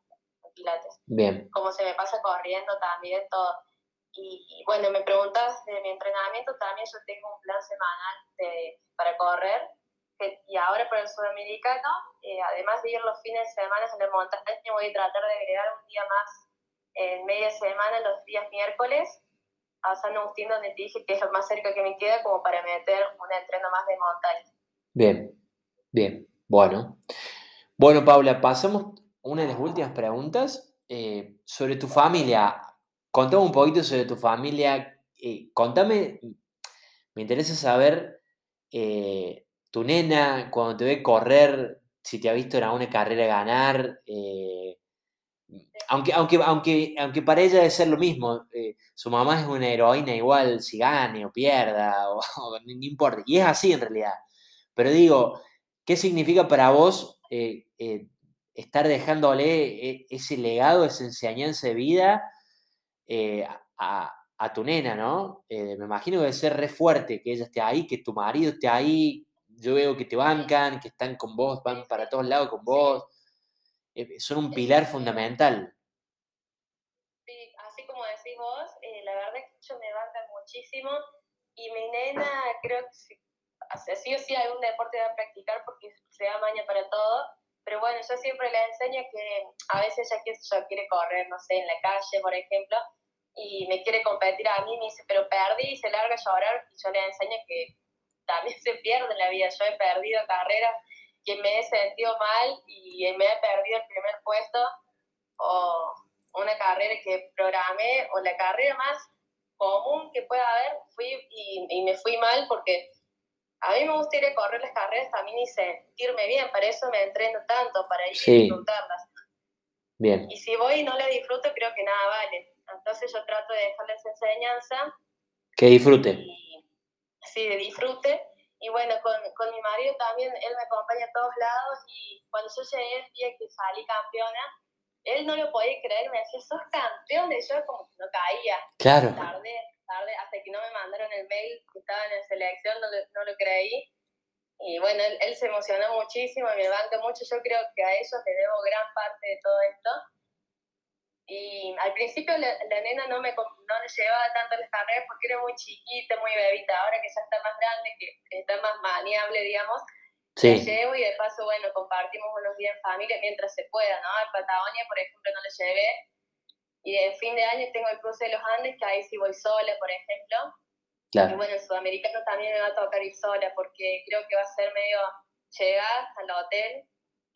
pilates. Bien. Como se me pasa corriendo también, todo. Y, bueno, me preguntas de mi entrenamiento, también yo tengo un plan semanal de, para correr, y ahora por el sudamericano, eh, además de ir los fines de semana en el montaña, voy a tratar de agregar un día más en media semana, los días miércoles, a San Agustín, donde te dije que es lo más cerca que me queda, como para meter un entreno más de montaña. Bien, bien, bueno. Bueno, Paula, pasamos una de las últimas preguntas eh, sobre tu familia. Contame un poquito sobre tu familia. Eh, contame, me interesa saber eh, tu nena, cuando te ve correr, si te ha visto en alguna carrera ganar. aunque, aunque, aunque, aunque para ella debe ser lo mismo, su mamá es una heroína igual, si gane o pierda, o, no, importa. Y es así en realidad. Pero digo, ¿qué significa para vos estar dejándole e, ese legado, esa enseñanza de vida eh, a, tu nena, ¿no? Eh, me imagino que debe ser re fuerte que ella esté ahí, que tu marido esté ahí. Yo veo que te bancan, que están con vos, van para todos lados con vos. Eh, son un pilar fundamental. Sí, así como decís vos, la verdad es que ellos me bancan muchísimo y mi nena creo que sí, sí o sí algún deporte va a practicar porque se da maña para todo pero bueno, yo siempre le enseño que a veces ella quiere, quiere correr, no sé, en la calle, por ejemplo, y me quiere competir a mí, me dice, pero perdí y se larga a llorar, y yo le enseño que también se pierde en la vida. Yo he perdido carreras que me he sentido mal y me he perdido el primer puesto o una carrera que programé o la carrera más común que pueda haber fui y, y me fui mal porque a mí me gusta ir a correr las carreras también y sentirme bien, para eso me entreno tanto, para ir a disfrutarlas. Bien. Y si voy y no le disfruto, creo que nada vale. Entonces yo trato de dejarles enseñanza. Que disfrute. Sí, de disfrute. Y bueno, con, con, mi marido también, él me acompaña a todos lados y cuando yo llegué el día que salí campeona, él no lo podía creer, me decía, sos campeón, y yo como que no caía. Claro tarde, hasta que no me mandaron el mail que estaba en la selección, no lo, no lo creí. Y bueno, él, él, se emocionó muchísimo, me banca mucho, yo creo que a ellos le debo gran parte de todo esto. Y al principio la, nena no me no le llevaba tanto las carreras porque era muy chiquita, muy bebita. Ahora que ya está más grande, que está más maniable, digamos, sí. llevo y de paso, bueno, compartimos unos días en familia mientras se pueda, ¿no? A Patagonia, por ejemplo, no le llevé y de fin de año tengo el cruce de los Andes, que ahí sí voy sola, por ejemplo. Claro. Y bueno, el sudamericano también me va a tocar ir sola, porque creo que va a ser medio llegar al hotel,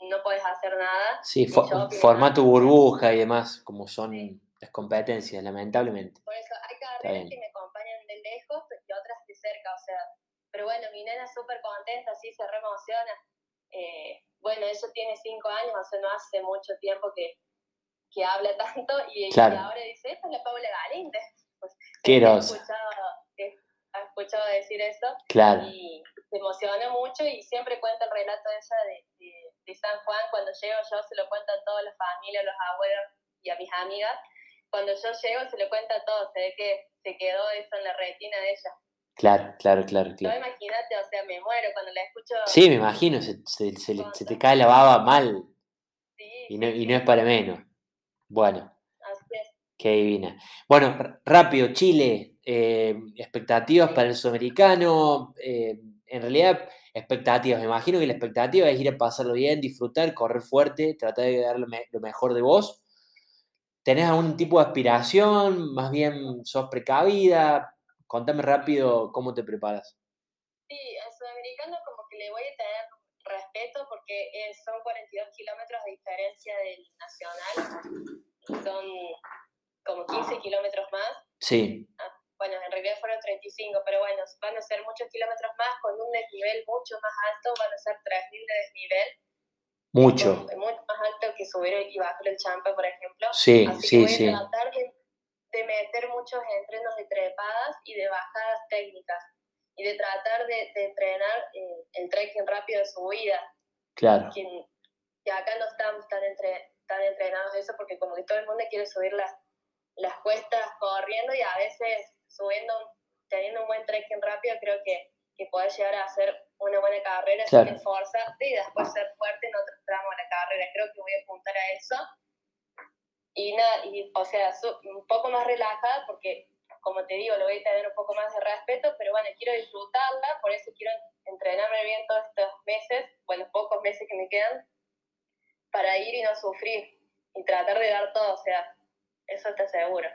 no puedes hacer nada. Sí, forma tu burbuja y demás, como son las competencias, lamentablemente. Por eso hay carreras que me acompañan de lejos y otras de cerca, o sea. Pero bueno, mi nena es súper contenta, sí, se re emociona. Eh, bueno, eso tiene cinco años, o sea, no hace mucho tiempo que, que habla tanto y, ahora dice, esta es la Paula Galíndez. Pues, Qué escuchado, ha escuchado decir eso claro. y se emociona mucho y siempre cuenta el relato de ella de, de, San Juan. Cuando llego yo se lo cuento a toda la familia, a los abuelos y a mis amigas. Cuando yo llego se lo cuenta a todos, se ve que se quedó eso en la retina de ella. Claro, claro, claro, claro. No, imagínate, o sea, me muero cuando la escucho. Sí, me imagino, se, se, se, te cae la baba mal. Sí, y, no, y no es para menos. Bueno. Así es. Qué divina. Bueno, rápido, Chile, eh, expectativas para el sudamericano. Eh, en realidad, expectativas. Me imagino que la expectativa es ir a pasarlo bien, disfrutar, correr fuerte, tratar de dar lo, mejor de vos. ¿Tenés algún tipo de aspiración? Más bien sos precavida. Contame rápido cómo te preparas. Sí, al sudamericano como que le voy a tener respeto porque son 42 kilómetros de diferencia del nacional. Son como 15 kilómetros más. Sí. Ah, bueno, en realidad fueron 35, pero bueno, van a ser muchos kilómetros más con un desnivel mucho más alto, van a ser 3.000 de desnivel. Mucho. mucho más alto que subir y bajar el champa, por ejemplo. Sí, Así sí, que voy sí. a tratar de, de, meter muchos entrenos de trepadas y de bajadas técnicas y de tratar de, de entrenar eh, el trekking rápido de subida. Claro. Que, que acá no estamos tan, entre, tan entrenados eso porque como que todo el mundo quiere subir las, las cuestas corriendo y a veces subiendo, teniendo un buen trekking rápido, creo que, que puedes llegar a hacer una buena carrera claro. sin esforzarte y después ser fuerte en otro tramo de la carrera. Creo que voy a apuntar a eso. Y nada, y, o sea, un poco más relajada porque, como te digo, lo voy a tener un poco más de respeto, pero bueno, quiero disfrutarla, por eso quiero entrenarme bien todos estos meses, bueno, pocos meses que me quedan, para ir y no sufrir y tratar de dar todo, o sea, eso está seguro.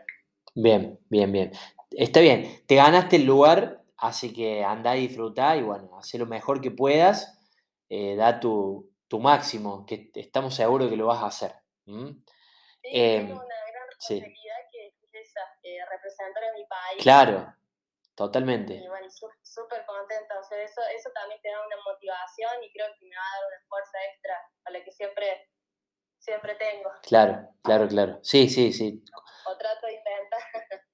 Bien, bien, bien. Está bien, te ganaste el lugar, así que anda y disfruta y bueno, haz lo mejor que puedas, eh, da tu, tu, máximo, que estamos seguros que lo vas a hacer. ¿Mm? Sí, eh, tengo una gran responsabilidad sí. que es eh, representar a mi país. Claro, totalmente. Y bueno, súper contenta, o sea, eso, eso también te da una motivación y creo que me va a dar una fuerza extra a la que siempre, siempre tengo. Claro, claro, claro. Sí, sí, sí. O trato de intentar.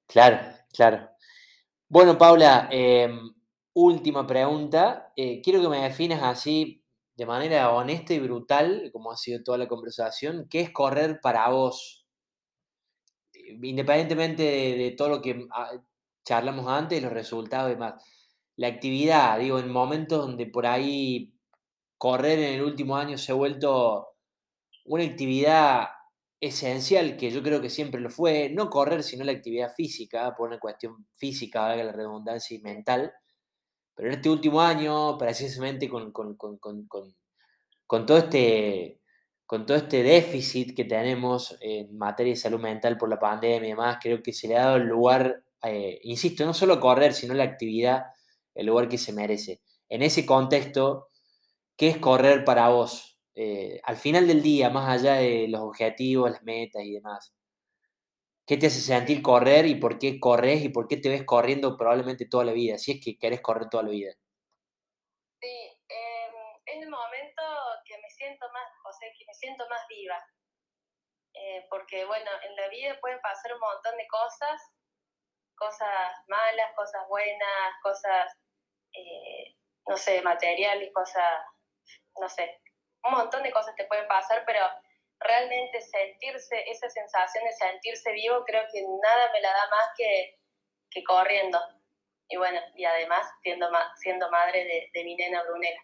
Claro, claro. Bueno, Paula, eh, última pregunta. Eh, quiero que me definas así, de manera honesta y brutal, como ha sido toda la conversación, ¿qué es correr para vos? Independientemente de, de todo lo que ah, charlamos antes, los resultados y demás. La actividad, digo, en momentos donde por ahí correr en el último año se ha vuelto una actividad esencial, que yo creo que siempre lo fue, no correr, sino la actividad física, por una cuestión física, valga la redundancia, y mental. Pero en este último año, precisamente con, con, con, con, todo este, con todo este déficit que tenemos en materia de salud mental por la pandemia y demás, creo que se le ha dado el lugar, eh, insisto, no solo correr, sino la actividad, el lugar que se merece. En ese contexto, ¿qué es correr para vos? Eh, al final del día, más allá de los objetivos, las metas y demás, ¿qué te hace sentir correr y por qué corres y por qué te ves corriendo probablemente toda la vida, si es que querés correr toda la vida? Sí, eh, es el momento que me siento más, o que me siento más viva. Eh, porque, bueno, en la vida pueden pasar un montón de cosas, cosas malas, cosas buenas, cosas, eh, no sé, materiales, cosas, no sé, un montón de cosas te pueden pasar, pero realmente sentirse, esa sensación de sentirse vivo, creo que nada me la da más que, que corriendo. Y bueno, y además siendo, ma siendo madre de, de, mi nena Brunella.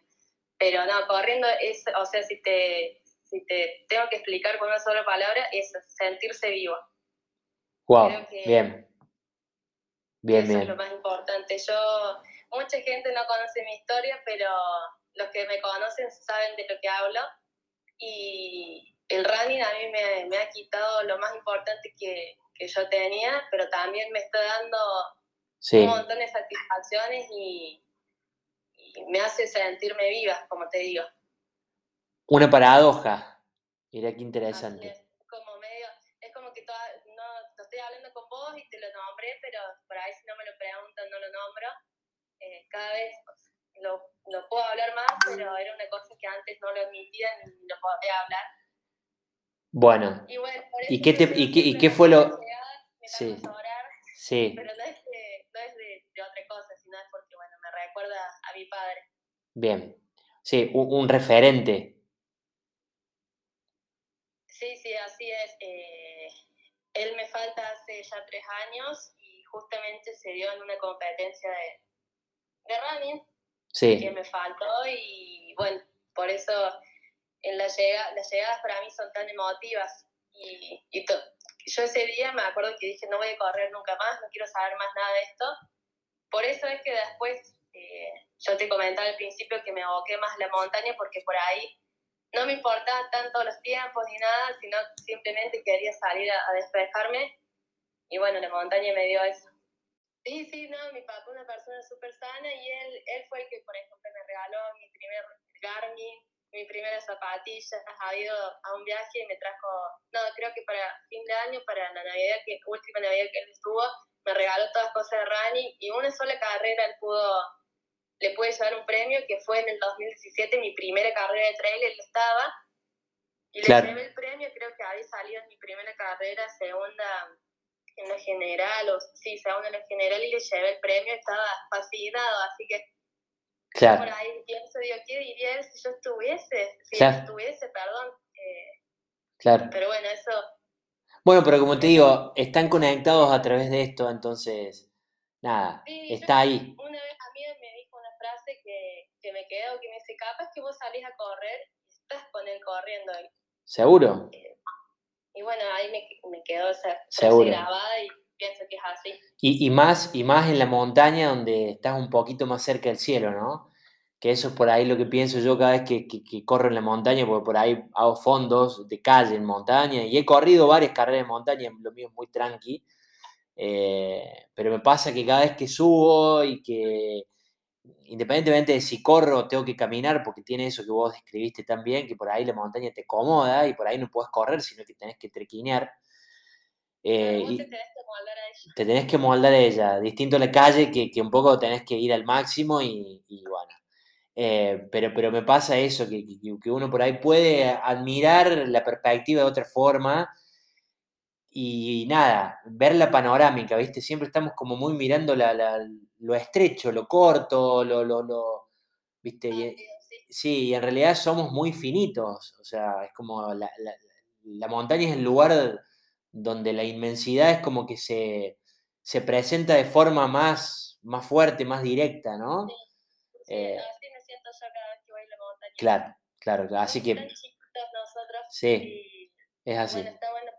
Pero no, corriendo es, o sea, si te, si te tengo que explicar con una sola palabra, es sentirse vivo. Wow, bien. Bien, eso bien. es lo más importante. Yo, mucha gente no conoce mi historia, pero los que me conocen saben de lo que hablo y el running a mí me, me ha quitado lo más importante que, que, yo tenía, pero también me está dando sí. un montón de satisfacciones y, y, me hace sentirme viva, como te digo. Una paradoja, mira qué interesante. Es. Como medio, es como que toda, no, no, estoy hablando con vos y te lo nombré, pero por ahí si no me lo preguntan no lo nombro. Eh, cada vez lo, lo, puedo hablar más, pero era una cosa que antes no lo admitía ni lo podía hablar. Bueno, y, bueno, ¿y qué, te, y qué, y qué fue lo...? Sí. Orar, sí. Pero no es, de, no es de, de, otra cosa, sino es porque, bueno, me recuerda a mi padre. Bien. Sí, un, un referente. Sí, sí, así es. Eh, él me falta hace ya tres años y justamente se dio en una competencia de, de running sí. que me faltó y bueno, por eso en la llega, las llegadas para mí son tan emotivas y, y yo ese día me acuerdo que dije no voy a correr nunca más, no quiero saber más nada de esto. Por eso es que después eh, yo te comentaba al principio que me aboqué más la montaña porque por ahí no me importaban tanto los tiempos ni nada, sino simplemente quería salir a despejarme y bueno, la montaña me dio eso. Sí, sí, no, mi papá una persona súper sana y él, él fue el que, por ejemplo, me regaló mi primer Garmin, mi primera zapatilla, ha ido a un viaje y me trajo, no, creo que para fin de año, para la Navidad, que última Navidad que él estuvo, me regaló todas cosas de running y una sola carrera él pudo, le pude llevar un premio que fue en el 2017, mi primera carrera de trail, él estaba, y le llevé el premio, creo que había salido en mi primera carrera, segunda en la general, o sí, segunda en la general, y le llevé el premio, estaba fascinado, así que Claro. Por ahí pienso, digo, ¿qué diría él si yo estuviese? Si yo estuviese, perdón. Eh, claro. Pero bueno, eso. Bueno, pero como te digo, están conectados a través de esto, entonces, nada, está ahí. Una vez a mí me dijo una frase que, que me quedó, que me dice, capaz que vos salís a correr y estás con él corriendo. ¿Seguro? Eh, y bueno, ahí me, me quedó esa frase grabada y pienso que es así. Y, y, más, y más en la montaña donde estás un poquito más cerca del cielo, ¿no? Que eso es por ahí lo que pienso yo cada vez que, que, corro en la montaña, porque por ahí hago fondos de calle en montaña y he corrido varias carreras de montaña, lo mío es muy tranqui, eh, pero me pasa que cada vez que subo y que independientemente de si corro o tengo que caminar, porque tiene eso que vos describiste también, que por ahí la montaña te acomoda y por ahí no puedes correr, sino que tenés que trequinear. Eh, y te tenés que moldar a ella. Te tenés que moldar a ella. Distinto a la calle, que, que un poco tenés que ir al máximo y, bueno. Eh, pero, pero me pasa eso, que, que, uno por ahí puede admirar la perspectiva de otra forma y nada, ver la panorámica, ¿viste? Siempre estamos como muy mirando la, lo estrecho, lo corto, lo, lo, lo ¿viste? Y, sí, y en realidad somos muy finitos, o sea, es como la, la, la montaña es el lugar donde la inmensidad es como que se, se presenta de forma más, más fuerte, más directa, ¿no? Sí, eh, así me siento yo cada vez que voy a la montaña. Claro, claro, así que... nosotros. Sí, es así. Bueno, está bueno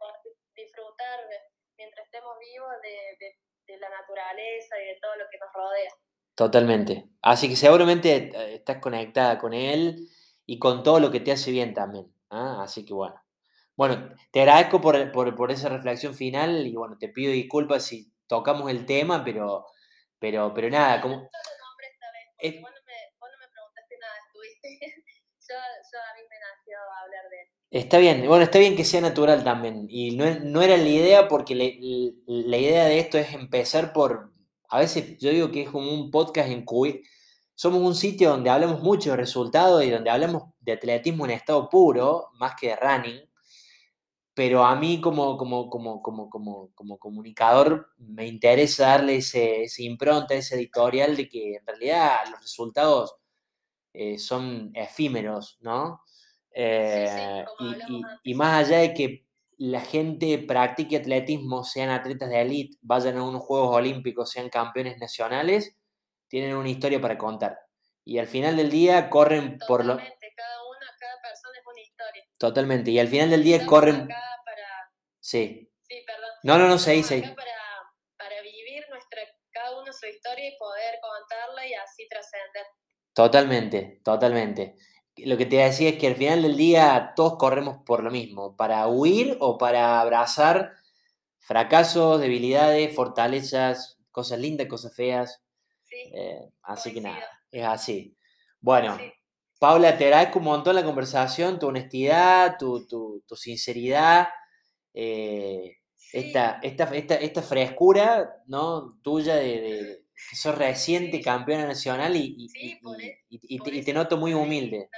disfrutar mientras estemos vivos de, de, de la naturaleza y de todo lo que nos rodea. Totalmente. Así que seguramente eh, estás conectada con él y con todo lo que te hace bien también. ¿ah? Así que bueno. Bueno, te agradezco por, por, por, esa reflexión final y bueno, te pido disculpas si tocamos el tema, pero, pero, pero nada, como... No es... vos, no me, vos no me preguntaste nada, estuviste... yo, yo a mí me nació hablar de él. Está bien, bueno, está bien que sea natural también. Y no, no era la idea porque la idea de esto es empezar por... A veces yo digo que es como un podcast en cuyo... Somos un sitio donde hablamos mucho de resultados y donde hablamos de atletismo en estado puro, más que de running pero a mí como, como, como, como, como, como comunicador me interesa darle ese, ese, impronta, ese editorial de que en realidad los resultados eh, son efímeros, ¿no? Eh, y, y, más allá de que la gente practique atletismo, sean atletas de élite, vayan a unos Juegos Olímpicos, sean campeones nacionales, tienen una historia para contar. Y al final del día corren por lo... Totalmente. Y al final del día corren. Sí. Sí, perdón. No, no, no, sé, sí. Para, para vivir nuestra, cada uno su historia y poder contarla y así trascender. Totalmente, totalmente. Lo que te decía es que al final del día todos corremos por lo mismo, para huir o para abrazar fracasos, debilidades, fortalezas, cosas lindas, cosas feas. Sí, eh, así que nada, es así. Bueno, Paula, te agradezco un montón la conversación, tu honestidad, tu, tu, tu sinceridad, eh, esta, esta, esta, esta, frescura ¿no? tuya de, de que sos reciente campeona nacional y, y, sí, y, y te, noto muy humilde.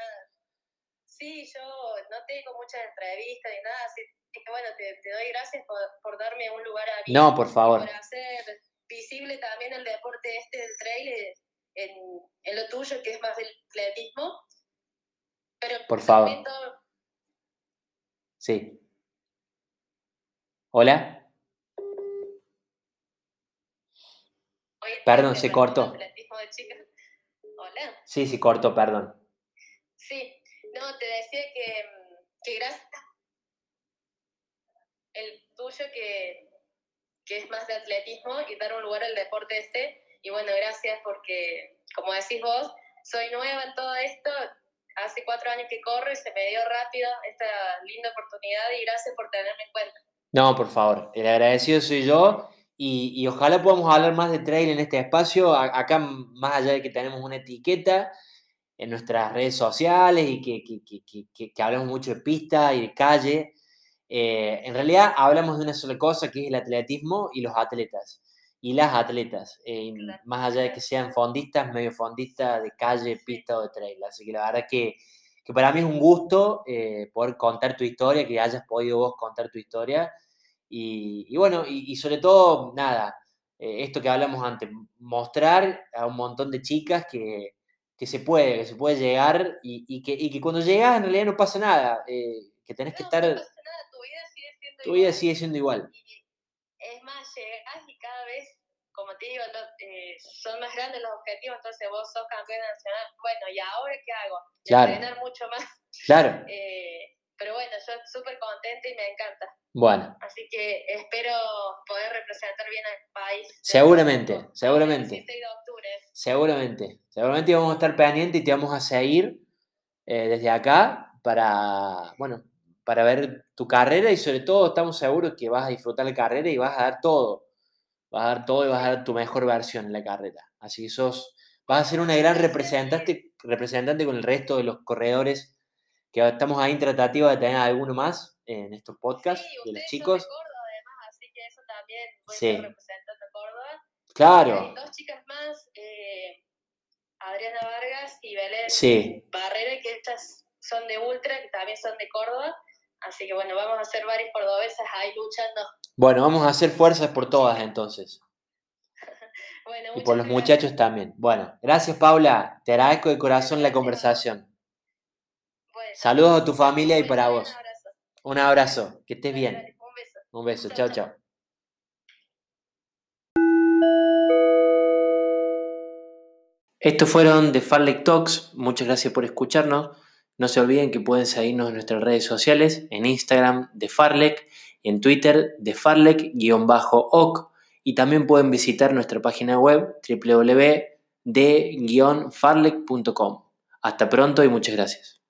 Sí, yo no tengo muchas entrevistas ni nada, así que bueno, te, te doy gracias por, por, darme un lugar a mí. No, por favor. Por hacer visible también el deporte este del trail en, en lo tuyo, que es más el atletismo por favor. Sí. ¿Hola? Perdón, se cortó. Hola. Sí, sí, cortó, perdón. Sí, no, te decía que, que gracias el tuyo que, que es más de atletismo y dar un lugar al deporte este. Y bueno, gracias porque, como decís vos, soy nueva en todo esto, hace cuatro años que corro y se me dio rápido esta linda oportunidad y gracias por tenerme en cuenta. No, por favor, el agradecido soy yo y, ojalá podamos hablar más de trail en este espacio. acá, más allá de que tenemos una etiqueta en nuestras redes sociales y que, que, que, hablamos mucho de pista y de calle, eh, en realidad hablamos de una sola cosa que es el atletismo y los atletas y las atletas, eh, más allá de que sean fondistas, medio fondistas de calle, pista o de trail. Así que la verdad que, que para mí es un gusto eh, poder contar tu historia, que hayas podido vos contar tu historia. Y, bueno, y, sobre todo, nada, eh, esto que hablamos antes, mostrar a un montón de chicas que, que se puede, que se puede llegar y, que, y que cuando llegas en realidad no pasa nada, que tenés que estar... No pasa nada, tu vida sigue siendo tu vida sigue siendo igual es más, llegas y cada vez, como te digo, eh, son más grandes los objetivos, entonces vos sos campeón nacional, bueno, ¿y ahora qué hago? Claro. Entrenar mucho más. Claro. Eh, pero bueno, yo súper contenta y me encanta. Bueno. Así que espero poder representar bien al país. Seguramente, seguramente. El 16 de octubre. Seguramente. Seguramente vamos a estar pendientes y te vamos a seguir eh, desde acá para, bueno, para ver tu carrera y sobre todo estamos seguros que vas a disfrutar la carrera y vas a dar todo. Vas a dar todo y vas a dar tu mejor versión en la carrera. Así que sos, vas a ser una gran representante, representante con el resto de los corredores que estamos ahí en tratativa de tener alguno más en estos podcasts de los chicos. Son de Córdoba, además, así que eso también voy sí. a Córdoba. Claro. Hay dos chicas más, eh, Adriana Vargas y Belén sí. Barrera, que estas son de Ultra, que también son de Córdoba. Así que bueno, vamos a hacer varios cordobesas ahí luchando. Bueno, vamos a hacer fuerzas por todas entonces. bueno, y por los muchachos también. Bueno, gracias Paula, te agradezco de corazón la conversación. Saludos a tu familia y para vos. Un abrazo. Que estés bien. Un beso. Un beso, chao, chao. Estos fueron The Farlek Talks. Muchas gracias por escucharnos. No se olviden que pueden seguirnos en nuestras redes sociales, en Instagram de Farlek, en Twitter de Farlek-oc y también pueden visitar nuestra página web www.de-farlek.com. Hasta pronto y muchas gracias.